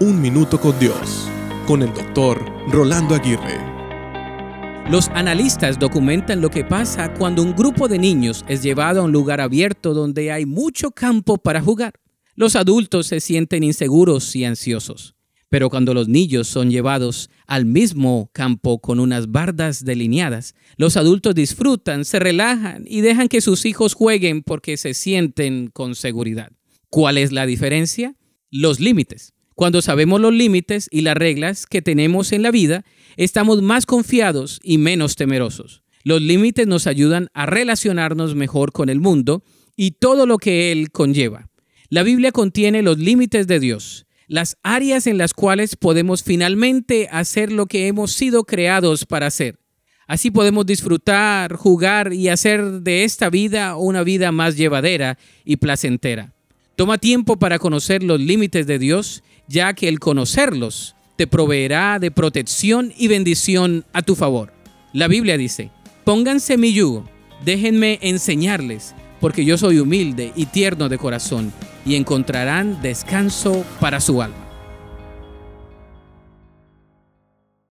Un Minuto con Dios, con el doctor Rolando Aguirre. Los analistas documentan lo que pasa cuando un grupo de niños es llevado a un lugar abierto donde hay mucho campo para jugar. Los adultos se sienten inseguros y ansiosos. Pero cuando los niños son llevados al mismo campo con unas bardas delineadas, los adultos disfrutan, se relajan y dejan que sus hijos jueguen porque se sienten con seguridad. ¿Cuál es la diferencia? Los límites. Cuando sabemos los límites y las reglas que tenemos en la vida, estamos más confiados y menos temerosos. Los límites nos ayudan a relacionarnos mejor con el mundo y todo lo que él conlleva. La Biblia contiene los límites de Dios, las áreas en las cuales podemos finalmente hacer lo que hemos sido creados para hacer. Así podemos disfrutar, jugar y hacer de esta vida una vida más llevadera y placentera. Toma tiempo para conocer los límites de Dios ya que el conocerlos te proveerá de protección y bendición a tu favor. La Biblia dice, pónganse mi yugo, déjenme enseñarles, porque yo soy humilde y tierno de corazón, y encontrarán descanso para su alma.